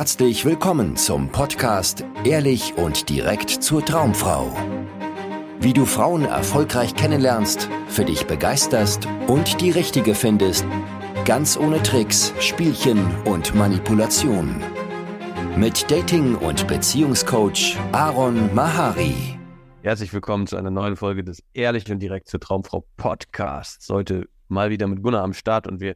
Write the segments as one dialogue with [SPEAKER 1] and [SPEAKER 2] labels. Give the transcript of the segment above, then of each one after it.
[SPEAKER 1] Herzlich willkommen zum Podcast Ehrlich und direkt zur Traumfrau. Wie du Frauen erfolgreich kennenlernst, für dich begeisterst und die richtige findest, ganz ohne Tricks, Spielchen und Manipulation. Mit Dating- und Beziehungscoach Aaron Mahari.
[SPEAKER 2] Herzlich willkommen zu einer neuen Folge des Ehrlich und direkt zur Traumfrau Podcasts. Heute mal wieder mit Gunnar am Start und wir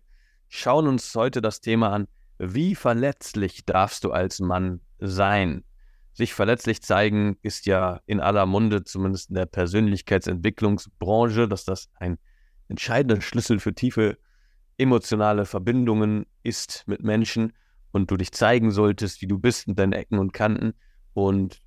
[SPEAKER 2] schauen uns heute das Thema an, wie verletzlich darfst du als Mann sein? Sich verletzlich zeigen ist ja in aller Munde, zumindest in der Persönlichkeitsentwicklungsbranche, dass das ein entscheidender Schlüssel für tiefe emotionale Verbindungen ist mit Menschen und du dich zeigen solltest, wie du bist mit deinen Ecken und Kanten. Und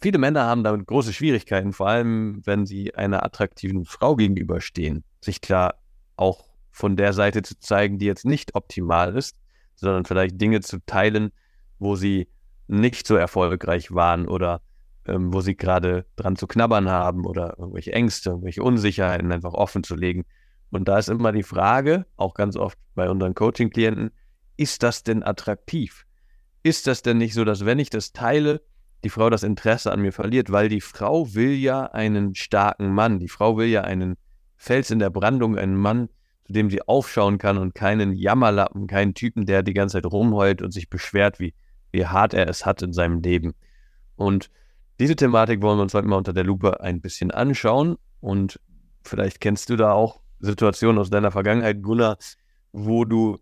[SPEAKER 2] viele Männer haben damit große Schwierigkeiten, vor allem wenn sie einer attraktiven Frau gegenüberstehen, sich klar auch von der Seite zu zeigen, die jetzt nicht optimal ist sondern vielleicht Dinge zu teilen, wo sie nicht so erfolgreich waren oder ähm, wo sie gerade dran zu knabbern haben oder irgendwelche Ängste, irgendwelche Unsicherheiten einfach offen zu legen. Und da ist immer die Frage, auch ganz oft bei unseren Coaching-Klienten, ist das denn attraktiv? Ist das denn nicht so, dass wenn ich das teile, die Frau das Interesse an mir verliert, weil die Frau will ja einen starken Mann, die Frau will ja einen Fels in der Brandung, einen Mann, zu dem sie aufschauen kann und keinen Jammerlappen, keinen Typen, der die ganze Zeit rumheult und sich beschwert, wie, wie hart er es hat in seinem Leben. Und diese Thematik wollen wir uns heute mal unter der Lupe ein bisschen anschauen. Und vielleicht kennst du da auch Situationen aus deiner Vergangenheit, Gunnar, wo du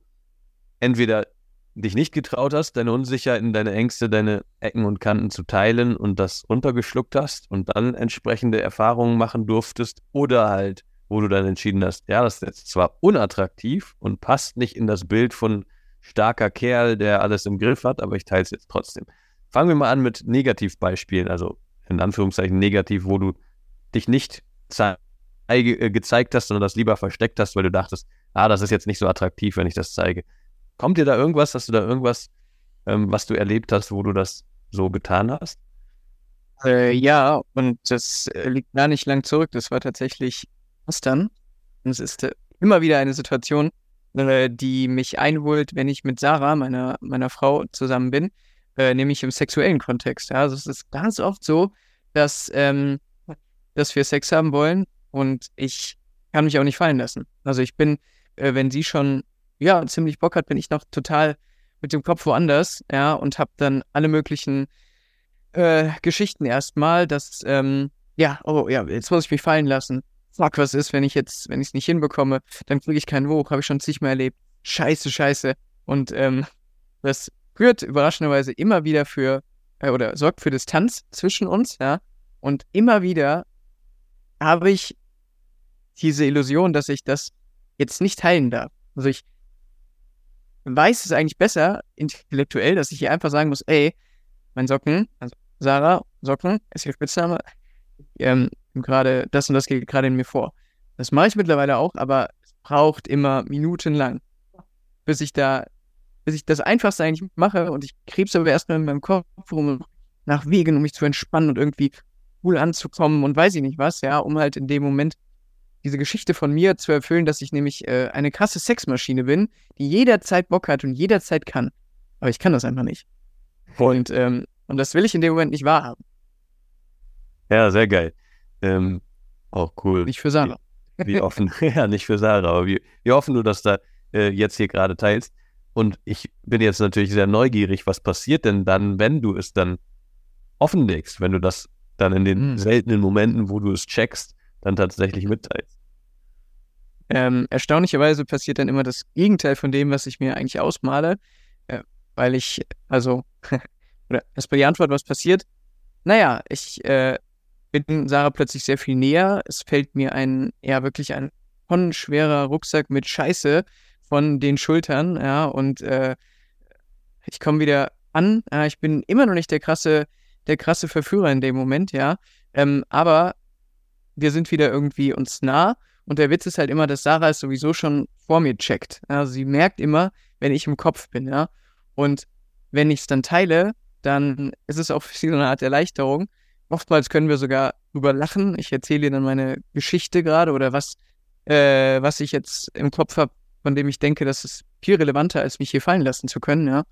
[SPEAKER 2] entweder dich nicht getraut hast, deine Unsicherheiten, deine Ängste, deine Ecken und Kanten zu teilen und das untergeschluckt hast und dann entsprechende Erfahrungen machen durftest oder halt wo du dann entschieden hast, ja, das ist jetzt zwar unattraktiv und passt nicht in das Bild von starker Kerl, der alles im Griff hat, aber ich teile es jetzt trotzdem. Fangen wir mal an mit Negativbeispielen, also in Anführungszeichen negativ, wo du dich nicht äh, gezeigt hast, sondern das lieber versteckt hast, weil du dachtest, ah, das ist jetzt nicht so attraktiv, wenn ich das zeige. Kommt dir da irgendwas, hast du da irgendwas, ähm, was du erlebt hast, wo du das so getan hast?
[SPEAKER 3] Äh, ja, und das äh, liegt gar nicht lang zurück. Das war tatsächlich Mustern. Und es ist äh, immer wieder eine Situation, äh, die mich einholt, wenn ich mit Sarah, meiner, meiner Frau, zusammen bin, äh, nämlich im sexuellen Kontext. Ja? Also es ist ganz oft so, dass, ähm, dass wir Sex haben wollen und ich kann mich auch nicht fallen lassen. Also ich bin, wenn sie schon ja ziemlich Bock hat, bin ich noch total mit dem Kopf woanders, ja, und habe dann alle möglichen äh, Geschichten erstmal, dass ähm, ja, oh ja, jetzt muss ich mich fallen lassen fuck, was ist, wenn ich jetzt, wenn ich es nicht hinbekomme, dann kriege ich keinen Hoch, habe ich schon zigmal erlebt. Scheiße, scheiße. Und ähm, das führt überraschenderweise immer wieder für, äh, oder sorgt für Distanz zwischen uns, ja. Und immer wieder habe ich diese Illusion, dass ich das jetzt nicht teilen darf. Also ich weiß es eigentlich besser intellektuell, dass ich hier einfach sagen muss, ey, mein Socken, also Sarah, Socken ist ihr Spitzname, ähm, gerade das und das geht gerade in mir vor. Das mache ich mittlerweile auch, aber es braucht immer minutenlang, bis ich da, bis ich das Einfachste eigentlich mache und ich krebs aber erstmal in meinem Kopf rum nach Wegen, um mich zu entspannen und irgendwie cool anzukommen und weiß ich nicht was, ja, um halt in dem Moment diese Geschichte von mir zu erfüllen, dass ich nämlich äh, eine krasse Sexmaschine bin, die jederzeit Bock hat und jederzeit kann. Aber ich kann das einfach nicht. Und, ähm, und das will ich in dem Moment nicht wahrhaben.
[SPEAKER 2] Ja, sehr geil. Ähm, auch cool.
[SPEAKER 3] Nicht für Sarah.
[SPEAKER 2] Wie, wie offen, ja, nicht für Sarah, aber wie, wie offen du das da äh, jetzt hier gerade teilst. Und ich bin jetzt natürlich sehr neugierig, was passiert denn dann, wenn du es dann offenlegst, wenn du das dann in den hm. seltenen Momenten, wo du es checkst, dann tatsächlich mitteilst.
[SPEAKER 3] Ähm, erstaunlicherweise passiert dann immer das Gegenteil von dem, was ich mir eigentlich ausmale, äh, weil ich, also, oder erstmal die Antwort, was passiert. Naja, ich äh, bin Sarah plötzlich sehr viel näher. Es fällt mir ein, ja, wirklich ein tonnenschwerer Rucksack mit Scheiße von den Schultern, ja, und äh, ich komme wieder an. Ja, ich bin immer noch nicht der krasse, der krasse Verführer in dem Moment, ja. Ähm, aber wir sind wieder irgendwie uns nah. Und der Witz ist halt immer, dass Sarah es sowieso schon vor mir checkt. Also sie merkt immer, wenn ich im Kopf bin, ja. Und wenn ich es dann teile, dann ist es auch für sie so eine Art Erleichterung, Oftmals können wir sogar drüber lachen. Ich erzähle dir dann meine Geschichte gerade oder was, äh, was ich jetzt im Kopf habe, von dem ich denke, das ist viel relevanter, als mich hier fallen lassen zu können, ja.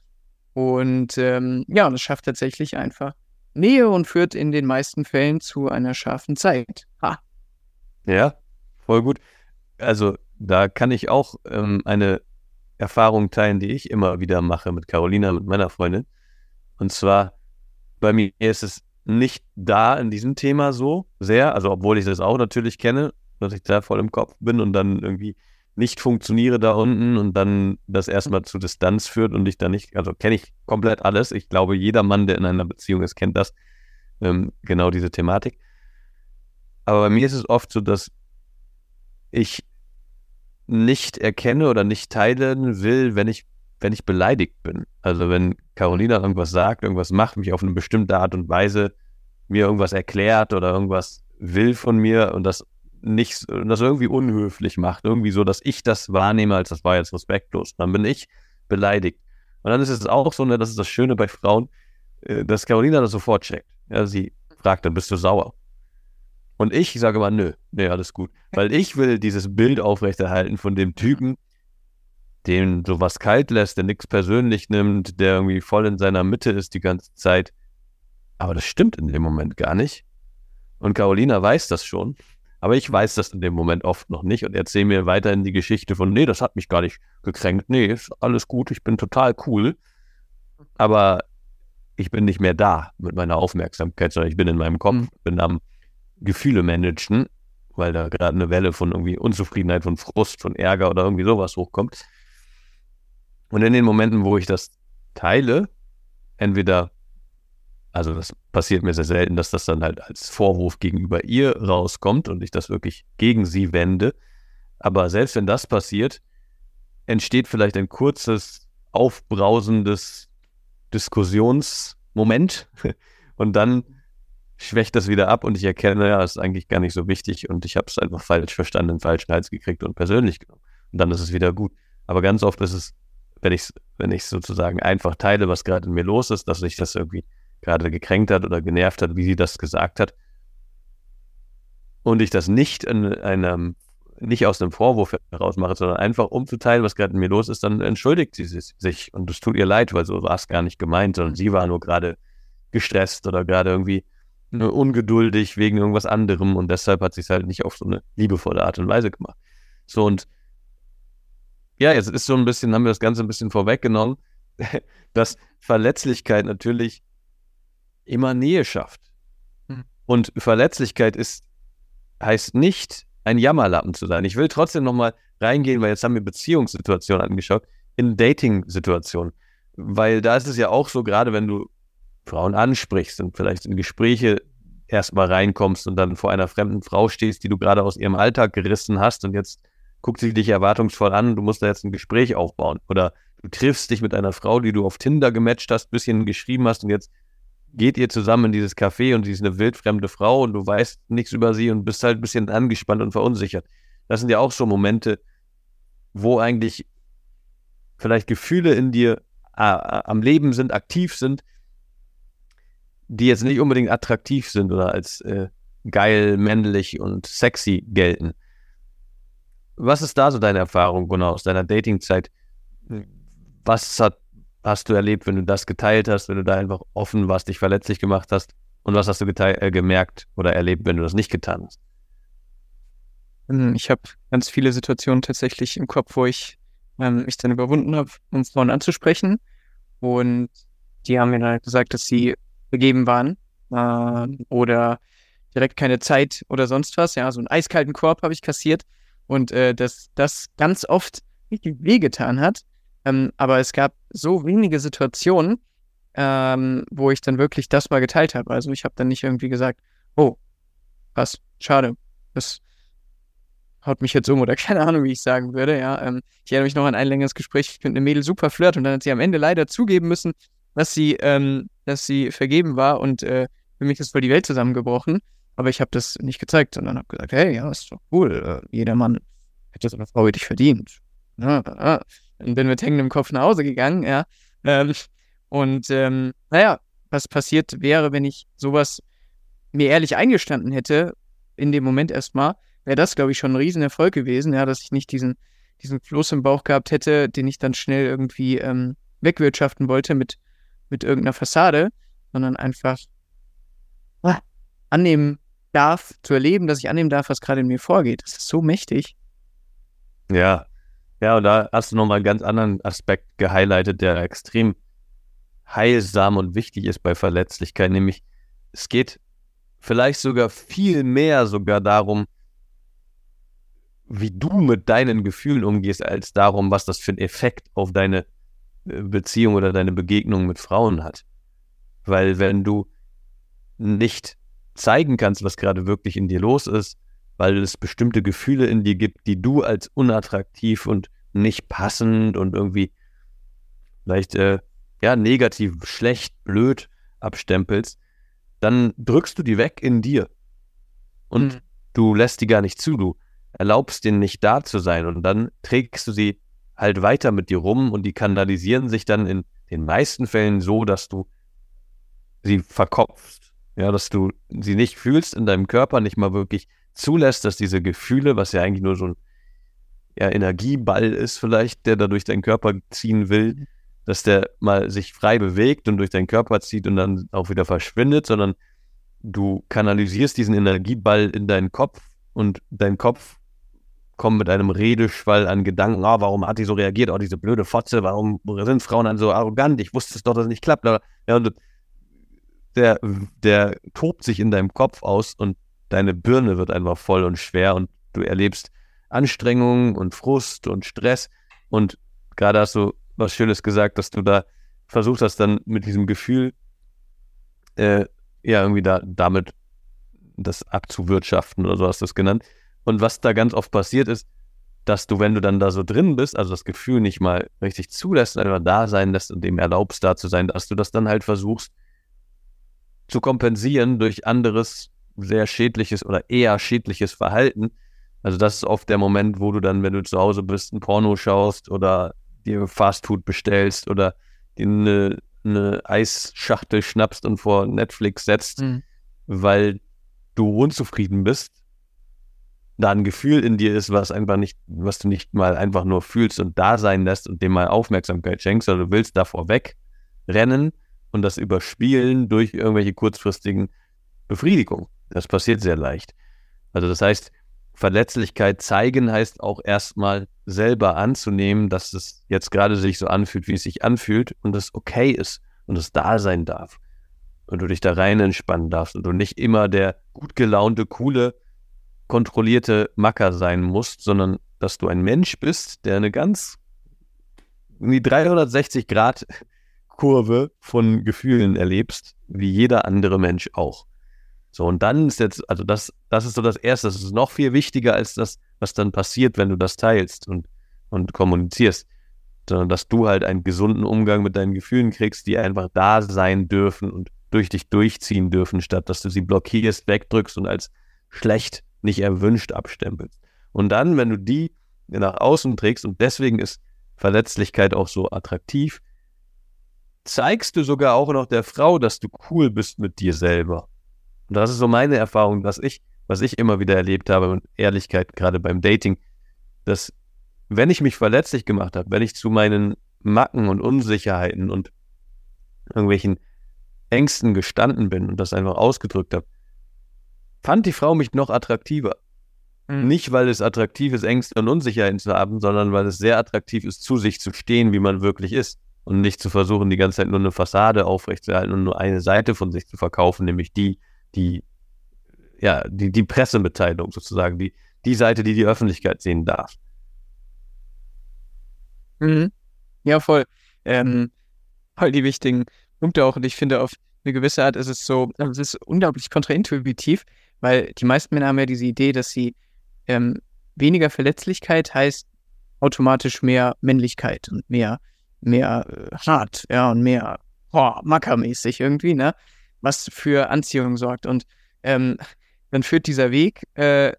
[SPEAKER 3] Und ähm, ja, das schafft tatsächlich einfach Nähe und führt in den meisten Fällen zu einer scharfen Zeit. Ha.
[SPEAKER 2] Ja, voll gut. Also da kann ich auch ähm, eine Erfahrung teilen, die ich immer wieder mache mit Carolina, mit meiner Freundin. Und zwar, bei mir ist es nicht da in diesem Thema so sehr, also obwohl ich das auch natürlich kenne, dass ich da voll im Kopf bin und dann irgendwie nicht funktioniere da unten und dann das erstmal zu Distanz führt und ich da nicht, also kenne ich komplett alles. Ich glaube, jeder Mann, der in einer Beziehung ist, kennt das, ähm, genau diese Thematik. Aber bei mir ist es oft so, dass ich nicht erkenne oder nicht teilen will, wenn ich, wenn ich beleidigt bin. Also wenn Carolina irgendwas sagt, irgendwas macht, mich auf eine bestimmte Art und Weise mir irgendwas erklärt oder irgendwas will von mir und das nicht, das irgendwie unhöflich macht, irgendwie so, dass ich das wahrnehme, als das war jetzt respektlos. Dann bin ich beleidigt. Und dann ist es auch so, ne, das ist das Schöne bei Frauen, äh, dass Carolina das sofort checkt. Ja, sie fragt, dann bist du sauer. Und ich sage mal, nö, nee, alles gut. Weil ich will dieses Bild aufrechterhalten von dem Typen, den sowas kalt lässt, der nichts persönlich nimmt, der irgendwie voll in seiner Mitte ist die ganze Zeit. Aber das stimmt in dem Moment gar nicht. Und Carolina weiß das schon. Aber ich weiß das in dem Moment oft noch nicht und erzähle mir weiterhin die Geschichte von, nee, das hat mich gar nicht gekränkt. Nee, ist alles gut, ich bin total cool. Aber ich bin nicht mehr da mit meiner Aufmerksamkeit, sondern ich bin in meinem Kopf, mhm. bin am Gefühle managen, weil da gerade eine Welle von irgendwie Unzufriedenheit, von Frust, von Ärger oder irgendwie sowas hochkommt. Und in den Momenten, wo ich das teile, entweder also das passiert mir sehr selten, dass das dann halt als Vorwurf gegenüber ihr rauskommt und ich das wirklich gegen sie wende. Aber selbst wenn das passiert, entsteht vielleicht ein kurzes, aufbrausendes Diskussionsmoment und dann schwächt das wieder ab und ich erkenne, ja, ist eigentlich gar nicht so wichtig und ich habe es einfach falsch verstanden, falschen Hals gekriegt und persönlich genommen. Und dann ist es wieder gut. Aber ganz oft ist es, wenn ich wenn ich sozusagen einfach teile, was gerade in mir los ist, dass ich das irgendwie gerade gekränkt hat oder genervt hat, wie sie das gesagt hat. Und ich das nicht in einem, nicht aus einem Vorwurf heraus mache, sondern einfach umzuteilen, was gerade in mir los ist, dann entschuldigt sie sich. Und es tut ihr leid, weil so war es gar nicht gemeint, sondern sie war nur gerade gestresst oder gerade irgendwie ungeduldig wegen irgendwas anderem und deshalb hat sie es halt nicht auf so eine liebevolle Art und Weise gemacht. So und ja, jetzt ist so ein bisschen, haben wir das Ganze ein bisschen vorweggenommen, dass Verletzlichkeit natürlich immer Nähe schafft. Mhm. Und Verletzlichkeit ist, heißt nicht, ein Jammerlappen zu sein. Ich will trotzdem nochmal reingehen, weil jetzt haben wir Beziehungssituationen angeschaut, in Dating-Situationen. Weil da ist es ja auch so, gerade wenn du Frauen ansprichst und vielleicht in Gespräche erstmal reinkommst und dann vor einer fremden Frau stehst, die du gerade aus ihrem Alltag gerissen hast und jetzt guckt sie dich erwartungsvoll an, du musst da jetzt ein Gespräch aufbauen. Oder du triffst dich mit einer Frau, die du auf Tinder gematcht hast, bisschen geschrieben hast und jetzt geht ihr zusammen in dieses Café und sie ist eine wildfremde Frau und du weißt nichts über sie und bist halt ein bisschen angespannt und verunsichert. Das sind ja auch so Momente, wo eigentlich vielleicht Gefühle in dir äh, am Leben sind, aktiv sind, die jetzt nicht unbedingt attraktiv sind oder als äh, geil, männlich und sexy gelten. Was ist da so deine Erfahrung, Gunnar, aus deiner Datingzeit? Was hat hast du erlebt, wenn du das geteilt hast, wenn du da einfach offen warst, dich verletzlich gemacht hast? Und was hast du äh, gemerkt oder erlebt, wenn du das nicht getan hast?
[SPEAKER 3] Ähm, ich habe ganz viele Situationen tatsächlich im Kopf, wo ich ähm, mich dann überwunden habe, um Frauen anzusprechen. Und die haben mir dann halt gesagt, dass sie begeben waren äh, oder direkt keine Zeit oder sonst was. Ja, so einen eiskalten Korb habe ich kassiert und äh, dass das ganz oft richtig wehgetan hat. Ähm, aber es gab so wenige Situationen, ähm, wo ich dann wirklich das mal geteilt habe. Also ich habe dann nicht irgendwie gesagt, oh, was, schade, das haut mich jetzt um oder keine Ahnung, wie ich sagen würde. Ja, ähm, ich erinnere mich noch an ein längeres Gespräch mit einem Mädel super flirt und dann hat sie am Ende leider zugeben müssen, dass sie, ähm, dass sie vergeben war und äh, für mich ist voll die Welt zusammengebrochen. Aber ich habe das nicht gezeigt, sondern habe gesagt, hey, ja, ist doch cool. Äh, jeder Mann hätte so eine Frau wie dich verdient. Ja. Dann bin mit hängendem Kopf nach Hause gegangen, ja. Ähm, und ähm, naja, was passiert wäre, wenn ich sowas mir ehrlich eingestanden hätte, in dem Moment erstmal, wäre das, glaube ich, schon ein Riesenerfolg gewesen, ja, dass ich nicht diesen, diesen Floß im Bauch gehabt hätte, den ich dann schnell irgendwie ähm, wegwirtschaften wollte mit, mit irgendeiner Fassade, sondern einfach annehmen darf, zu erleben, dass ich annehmen darf, was gerade in mir vorgeht. Das ist so mächtig.
[SPEAKER 2] Ja, ja, und da hast du nochmal einen ganz anderen Aspekt gehighlightet, der extrem heilsam und wichtig ist bei Verletzlichkeit, nämlich es geht vielleicht sogar viel mehr sogar darum, wie du mit deinen Gefühlen umgehst, als darum, was das für einen Effekt auf deine äh, Beziehung oder deine Begegnung mit Frauen hat. Weil wenn du nicht zeigen kannst, was gerade wirklich in dir los ist, weil es bestimmte Gefühle in dir gibt, die du als unattraktiv und nicht passend und irgendwie vielleicht äh, ja negativ, schlecht, blöd abstempelst, dann drückst du die weg in dir. Und mhm. du lässt die gar nicht zu, du erlaubst denen nicht da zu sein und dann trägst du sie halt weiter mit dir rum und die kanalisieren sich dann in den meisten Fällen so, dass du sie verkopfst, ja, dass du sie nicht fühlst in deinem Körper, nicht mal wirklich zulässt, dass diese Gefühle, was ja eigentlich nur so ein ja, Energieball ist vielleicht, der da durch deinen Körper ziehen will, mhm. dass der mal sich frei bewegt und durch deinen Körper zieht und dann auch wieder verschwindet, sondern du kanalisierst diesen Energieball in deinen Kopf und dein Kopf kommt mit einem Redeschwall an Gedanken, ah, warum hat die so reagiert, oh, diese blöde Fotze, warum sind Frauen dann so arrogant, ich wusste es doch, dass es nicht klappt. Ja, und der, der tobt sich in deinem Kopf aus und deine Birne wird einfach voll und schwer und du erlebst Anstrengung und Frust und Stress. Und gerade hast du was Schönes gesagt, dass du da versucht hast, dann mit diesem Gefühl, äh, ja, irgendwie da, damit das abzuwirtschaften oder so hast du es genannt. Und was da ganz oft passiert ist, dass du, wenn du dann da so drin bist, also das Gefühl nicht mal richtig zulässt, einfach da sein lässt und dem erlaubst, da zu sein, dass du das dann halt versuchst zu kompensieren durch anderes, sehr schädliches oder eher schädliches Verhalten, also das ist oft der Moment, wo du dann, wenn du zu Hause bist, ein Porno schaust oder dir Fastfood bestellst oder dir eine, eine Eisschachtel schnappst und vor Netflix setzt, mhm. weil du unzufrieden bist, da ein Gefühl in dir ist, was einfach nicht, was du nicht mal einfach nur fühlst und da sein lässt und dem mal Aufmerksamkeit schenkst, sondern du willst davor wegrennen und das überspielen durch irgendwelche kurzfristigen Befriedigungen. Das passiert sehr leicht. Also das heißt, Verletzlichkeit zeigen heißt auch erstmal selber anzunehmen, dass es jetzt gerade sich so anfühlt, wie es sich anfühlt und es okay ist und es da sein darf. Und du dich da rein entspannen darfst und du nicht immer der gut gelaunte, coole, kontrollierte Macker sein musst, sondern dass du ein Mensch bist, der eine ganz in die 360 Grad Kurve von Gefühlen erlebst, wie jeder andere Mensch auch. So, und dann ist jetzt, also das, das ist so das Erste, das ist noch viel wichtiger als das, was dann passiert, wenn du das teilst und, und kommunizierst. Sondern dass du halt einen gesunden Umgang mit deinen Gefühlen kriegst, die einfach da sein dürfen und durch dich durchziehen dürfen, statt dass du sie blockierst, wegdrückst und als schlecht, nicht erwünscht abstempelst. Und dann, wenn du die nach außen trägst, und deswegen ist Verletzlichkeit auch so attraktiv, zeigst du sogar auch noch der Frau, dass du cool bist mit dir selber. Und das ist so meine Erfahrung, dass ich, was ich immer wieder erlebt habe und Ehrlichkeit gerade beim Dating, dass wenn ich mich verletzlich gemacht habe, wenn ich zu meinen Macken und Unsicherheiten und irgendwelchen Ängsten gestanden bin und das einfach ausgedrückt habe, fand die Frau mich noch attraktiver. Mhm. Nicht, weil es attraktiv ist, Ängste und Unsicherheiten zu haben, sondern weil es sehr attraktiv ist, zu sich zu stehen, wie man wirklich ist. Und nicht zu versuchen, die ganze Zeit nur eine Fassade aufrechtzuerhalten und nur eine Seite von sich zu verkaufen, nämlich die, die, ja, die, die Pressemitteilung sozusagen, die, die Seite, die die Öffentlichkeit sehen darf.
[SPEAKER 3] Mhm. Ja, voll. Ähm, voll die wichtigen Punkte auch. Und ich finde, auf eine gewisse Art ist es so, also es ist unglaublich kontraintuitiv, weil die meisten Männer haben ja diese Idee, dass sie ähm, weniger Verletzlichkeit heißt automatisch mehr Männlichkeit und mehr, mehr äh, hart, ja, und mehr oh, mackermäßig irgendwie, ne? was für Anziehung sorgt. Und ähm, dann führt dieser Weg, äh,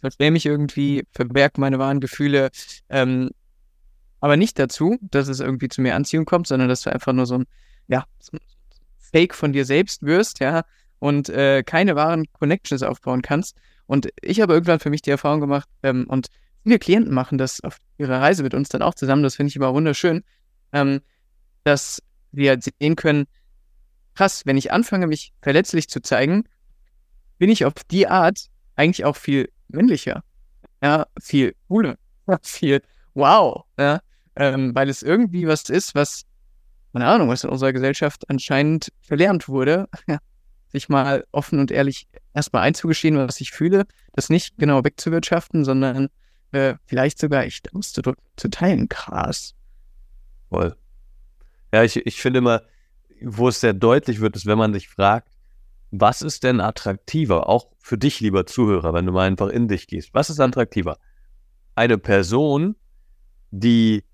[SPEAKER 3] verstehe mich irgendwie, verberge meine wahren Gefühle, ähm, aber nicht dazu, dass es irgendwie zu mehr Anziehung kommt, sondern dass du einfach nur so ein, ja, so ein Fake von dir selbst wirst, ja, und äh, keine wahren Connections aufbauen kannst. Und ich habe irgendwann für mich die Erfahrung gemacht, ähm, und viele Klienten machen das auf ihrer Reise mit uns dann auch zusammen, das finde ich immer wunderschön, ähm, dass wir sehen können, krass, wenn ich anfange, mich verletzlich zu zeigen, bin ich auf die Art eigentlich auch viel männlicher. Ja, viel cooler, viel wow, ja, ähm, weil es irgendwie was ist, was, keine Ahnung, was in unserer Gesellschaft anscheinend verlernt wurde, sich mal offen und ehrlich erstmal einzugestehen, was ich fühle, das nicht genau wegzuwirtschaften, sondern äh, vielleicht sogar echt auszudrücken, zu teilen. Krass.
[SPEAKER 2] Voll. Ja, ich, ich finde immer, wo es sehr deutlich wird, ist, wenn man sich fragt, was ist denn attraktiver, auch für dich, lieber Zuhörer, wenn du mal einfach in dich gehst, was ist attraktiver? Eine Person, die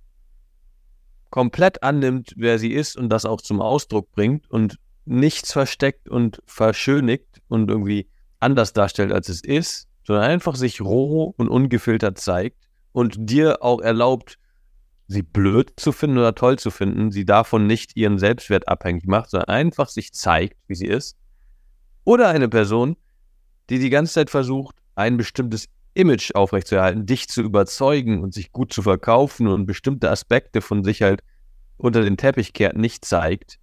[SPEAKER 2] komplett annimmt, wer sie ist und das auch zum Ausdruck bringt und nichts versteckt und verschönigt und irgendwie anders darstellt, als es ist, sondern einfach sich roh und ungefiltert zeigt und dir auch erlaubt, sie blöd zu finden oder toll zu finden, sie davon nicht ihren Selbstwert abhängig macht, sondern einfach sich zeigt, wie sie ist. Oder eine Person, die die ganze Zeit versucht, ein bestimmtes Image aufrechtzuerhalten, dich zu überzeugen und sich gut zu verkaufen und bestimmte Aspekte von sich halt unter den Teppich kehrt, nicht zeigt,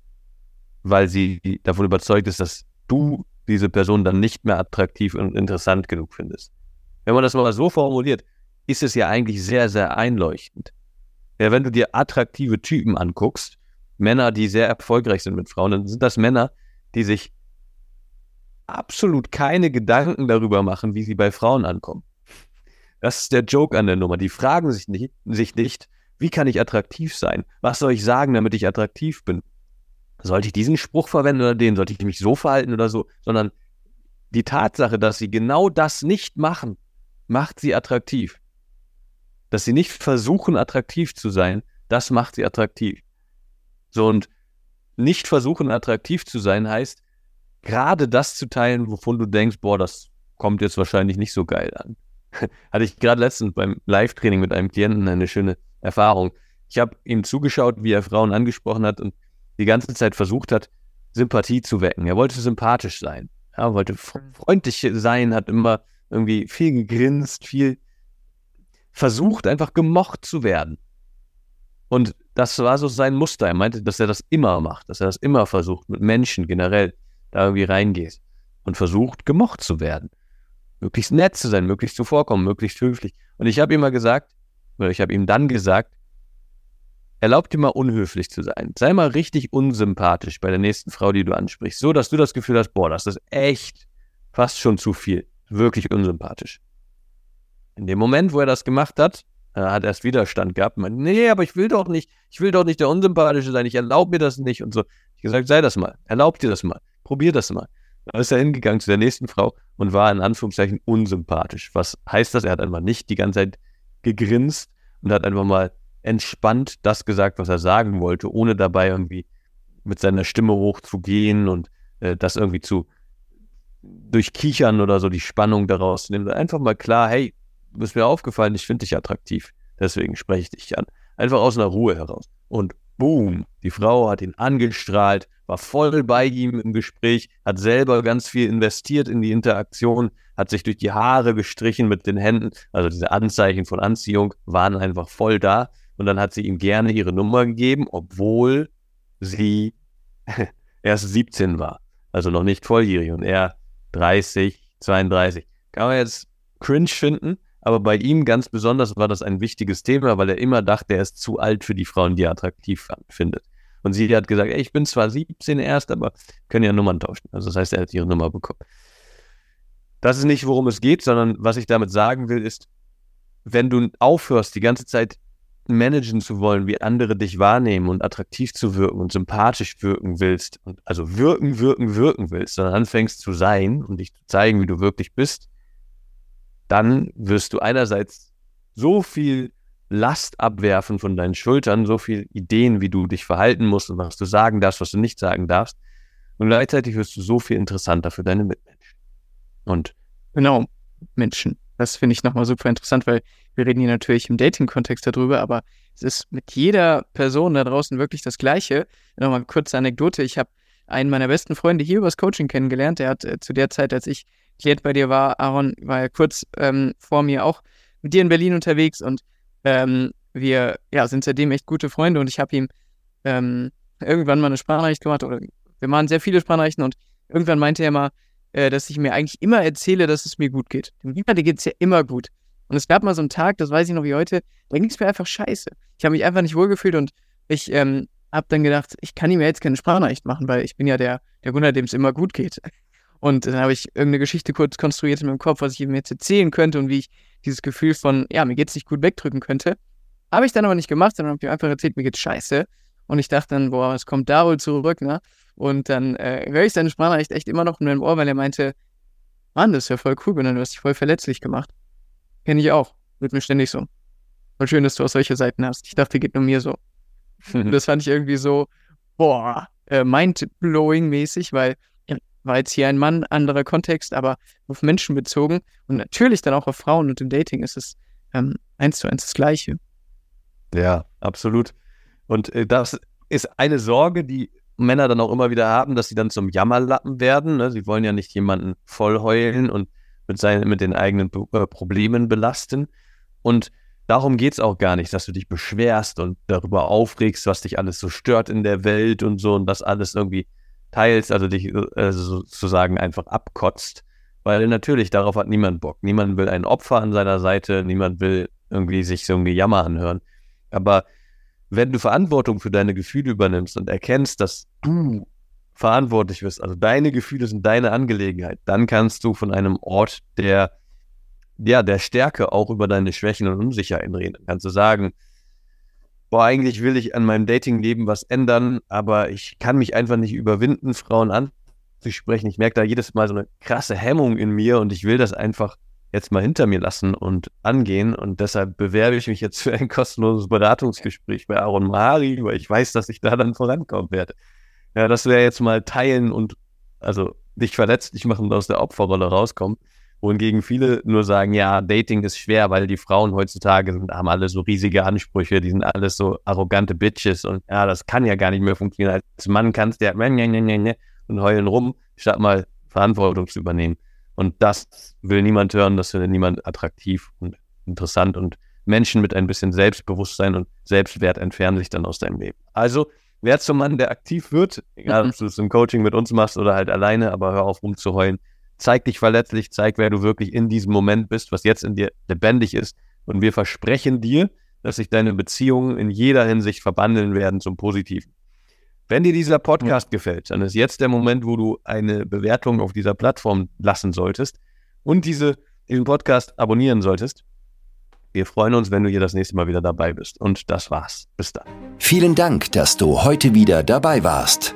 [SPEAKER 2] weil sie davon überzeugt ist, dass du diese Person dann nicht mehr attraktiv und interessant genug findest. Wenn man das mal so formuliert, ist es ja eigentlich sehr, sehr einleuchtend. Ja, wenn du dir attraktive Typen anguckst, Männer, die sehr erfolgreich sind mit Frauen, dann sind das Männer, die sich absolut keine Gedanken darüber machen, wie sie bei Frauen ankommen. Das ist der Joke an der Nummer. Die fragen sich nicht, sich nicht, wie kann ich attraktiv sein? Was soll ich sagen, damit ich attraktiv bin? Sollte ich diesen Spruch verwenden oder den? Sollte ich mich so verhalten oder so? Sondern die Tatsache, dass sie genau das nicht machen, macht sie attraktiv dass sie nicht versuchen, attraktiv zu sein, das macht sie attraktiv. So und nicht versuchen, attraktiv zu sein, heißt, gerade das zu teilen, wovon du denkst, boah, das kommt jetzt wahrscheinlich nicht so geil an. Hatte ich gerade letztens beim Live-Training mit einem Klienten eine schöne Erfahrung. Ich habe ihm zugeschaut, wie er Frauen angesprochen hat und die ganze Zeit versucht hat, Sympathie zu wecken. Er wollte sympathisch sein. Er wollte mhm. freundlich sein, hat immer irgendwie viel gegrinst, viel versucht, einfach gemocht zu werden. Und das war so sein Muster. Er meinte, dass er das immer macht, dass er das immer versucht, mit Menschen generell da irgendwie reingeht und versucht, gemocht zu werden. Möglichst nett zu sein, möglichst zuvorkommen, möglichst höflich. Und ich habe ihm mal gesagt, oder ich habe ihm dann gesagt, erlaub dir mal unhöflich zu sein. Sei mal richtig unsympathisch bei der nächsten Frau, die du ansprichst, so dass du das Gefühl hast, boah, das ist echt fast schon zu viel. Wirklich unsympathisch. In dem Moment, wo er das gemacht hat, äh, hat er erst Widerstand gehabt. Meinte, nee, aber ich will doch nicht, ich will doch nicht der Unsympathische sein, ich erlaube mir das nicht und so. Ich gesagt, sei das mal, erlaub dir das mal, probier das mal. Dann ist er hingegangen zu der nächsten Frau und war in Anführungszeichen unsympathisch. Was heißt das? Er hat einfach nicht die ganze Zeit gegrinst und hat einfach mal entspannt das gesagt, was er sagen wollte, ohne dabei irgendwie mit seiner Stimme hochzugehen und äh, das irgendwie zu durchkichern oder so die Spannung daraus nehmen. Einfach mal klar, hey, du bist mir aufgefallen, ich finde dich attraktiv. Deswegen spreche ich dich an. Einfach aus einer Ruhe heraus. Und boom, die Frau hat ihn angestrahlt, war voll bei ihm im Gespräch, hat selber ganz viel investiert in die Interaktion, hat sich durch die Haare gestrichen mit den Händen. Also diese Anzeichen von Anziehung waren einfach voll da. Und dann hat sie ihm gerne ihre Nummer gegeben, obwohl sie erst 17 war. Also noch nicht volljährig und er 30, 32. Kann man jetzt cringe finden, aber bei ihm ganz besonders war das ein wichtiges Thema, weil er immer dachte, er ist zu alt für die Frauen, die er attraktiv findet. Und sie hat gesagt, ey, ich bin zwar 17 erst, aber können ja Nummern tauschen. Also das heißt, er hat ihre Nummer bekommen. Das ist nicht, worum es geht, sondern was ich damit sagen will, ist, wenn du aufhörst, die ganze Zeit managen zu wollen, wie andere dich wahrnehmen und attraktiv zu wirken und sympathisch wirken willst, und also wirken, wirken, wirken willst, sondern anfängst zu sein und dich zu zeigen, wie du wirklich bist, dann wirst du einerseits so viel Last abwerfen von deinen Schultern, so viel Ideen, wie du dich verhalten musst und was du sagen darfst, was du nicht sagen darfst. Und gleichzeitig wirst du so viel interessanter für deine Mitmenschen.
[SPEAKER 3] Und genau, Menschen. Das finde ich nochmal super interessant, weil wir reden hier natürlich im Dating-Kontext darüber, aber es ist mit jeder Person da draußen wirklich das Gleiche. Nochmal kurze Anekdote. Ich habe einen meiner besten Freunde hier übers Coaching kennengelernt. Der hat äh, zu der Zeit, als ich Klient bei dir war, Aaron, war ja kurz ähm, vor mir auch mit dir in Berlin unterwegs und ähm, wir ja, sind seitdem echt gute Freunde und ich habe ihm ähm, irgendwann mal eine Sprachnachricht gemacht oder wir machen sehr viele Sprachnachrichten und irgendwann meinte er mal, äh, dass ich mir eigentlich immer erzähle, dass es mir gut geht. Dem dir geht es ja immer gut. Und es gab mal so einen Tag, das weiß ich noch wie heute, da ging es mir einfach scheiße. Ich habe mich einfach nicht wohlgefühlt und ich ähm, habe dann gedacht, ich kann ihm ja jetzt keine Sprachnachricht machen, weil ich bin ja der, der Gunnar, dem es immer gut geht. Und dann habe ich irgendeine Geschichte kurz konstruiert in meinem Kopf, was ich ihm jetzt erzählen könnte und wie ich dieses Gefühl von, ja, mir geht's nicht gut wegdrücken könnte. Habe ich dann aber nicht gemacht, sondern habe ihm einfach erzählt, mir geht's scheiße. Und ich dachte dann, boah, es kommt da wohl zurück, ne? Und dann äh, höre ich seine Sprachnachricht echt immer noch in meinem Ohr, weil er meinte, Mann, das ist ja voll cool, Gunnar, du hast dich voll verletzlich gemacht. Kenne ich auch. Wird mir ständig so. Voll schön, dass du auch solche Seiten hast. Ich dachte, geht nur mir so. das fand ich irgendwie so, boah, äh, mind-blowing mäßig, weil war jetzt hier ein Mann, anderer Kontext, aber auf Menschen bezogen und natürlich dann auch auf Frauen und im Dating ist es ähm, eins zu eins das Gleiche.
[SPEAKER 2] Ja, absolut. Und äh, das ist eine Sorge, die Männer dann auch immer wieder haben, dass sie dann zum Jammerlappen werden. Ne? Sie wollen ja nicht jemanden vollheulen und mit, seinen, mit den eigenen äh, Problemen belasten. Und darum geht es auch gar nicht, dass du dich beschwerst und darüber aufregst, was dich alles so stört in der Welt und so und das alles irgendwie teilst, also dich äh, sozusagen einfach abkotzt. Weil natürlich, darauf hat niemand Bock. Niemand will ein Opfer an seiner Seite, niemand will irgendwie sich so ein Gejammer anhören. Aber wenn du Verantwortung für deine Gefühle übernimmst und erkennst, dass du verantwortlich wirst, also deine Gefühle sind deine Angelegenheit, dann kannst du von einem Ort der, ja, der Stärke auch über deine Schwächen und Unsicherheiten reden. Dann kannst du sagen, boah, eigentlich will ich an meinem Datingleben was ändern, aber ich kann mich einfach nicht überwinden, Frauen anzusprechen. Ich merke da jedes Mal so eine krasse Hemmung in mir und ich will das einfach jetzt mal hinter mir lassen und angehen. Und deshalb bewerbe ich mich jetzt für ein kostenloses Beratungsgespräch bei Aaron Mahari, weil ich weiß, dass ich da dann vorankommen werde. Ja, das wäre jetzt mal teilen und also dich verletzlich machen und aus der Opferrolle rauskommen. Wohingegen viele nur sagen, ja, Dating ist schwer, weil die Frauen heutzutage sind, haben alle so riesige Ansprüche, die sind alles so arrogante Bitches und ja, das kann ja gar nicht mehr funktionieren. Als Mann kannst du ja und heulen rum, statt mal Verantwortung zu übernehmen. Und das will niemand hören, das findet niemand attraktiv und interessant. Und Menschen mit ein bisschen Selbstbewusstsein und Selbstwert entfernen sich dann aus deinem Leben. Also, wer zum Mann, der aktiv wird, egal ob du es im Coaching mit uns machst oder halt alleine, aber hör auf rumzuheulen. Zeig dich verletzlich, zeig, wer du wirklich in diesem Moment bist, was jetzt in dir lebendig ist. Und wir versprechen dir, dass sich deine Beziehungen in jeder Hinsicht verwandeln werden zum Positiven. Wenn dir dieser Podcast ja. gefällt, dann ist jetzt der Moment, wo du eine Bewertung auf dieser Plattform lassen solltest und diese, diesen Podcast abonnieren solltest. Wir freuen uns, wenn du hier das nächste Mal wieder dabei bist. Und das war's. Bis dann.
[SPEAKER 1] Vielen Dank, dass du heute wieder dabei warst.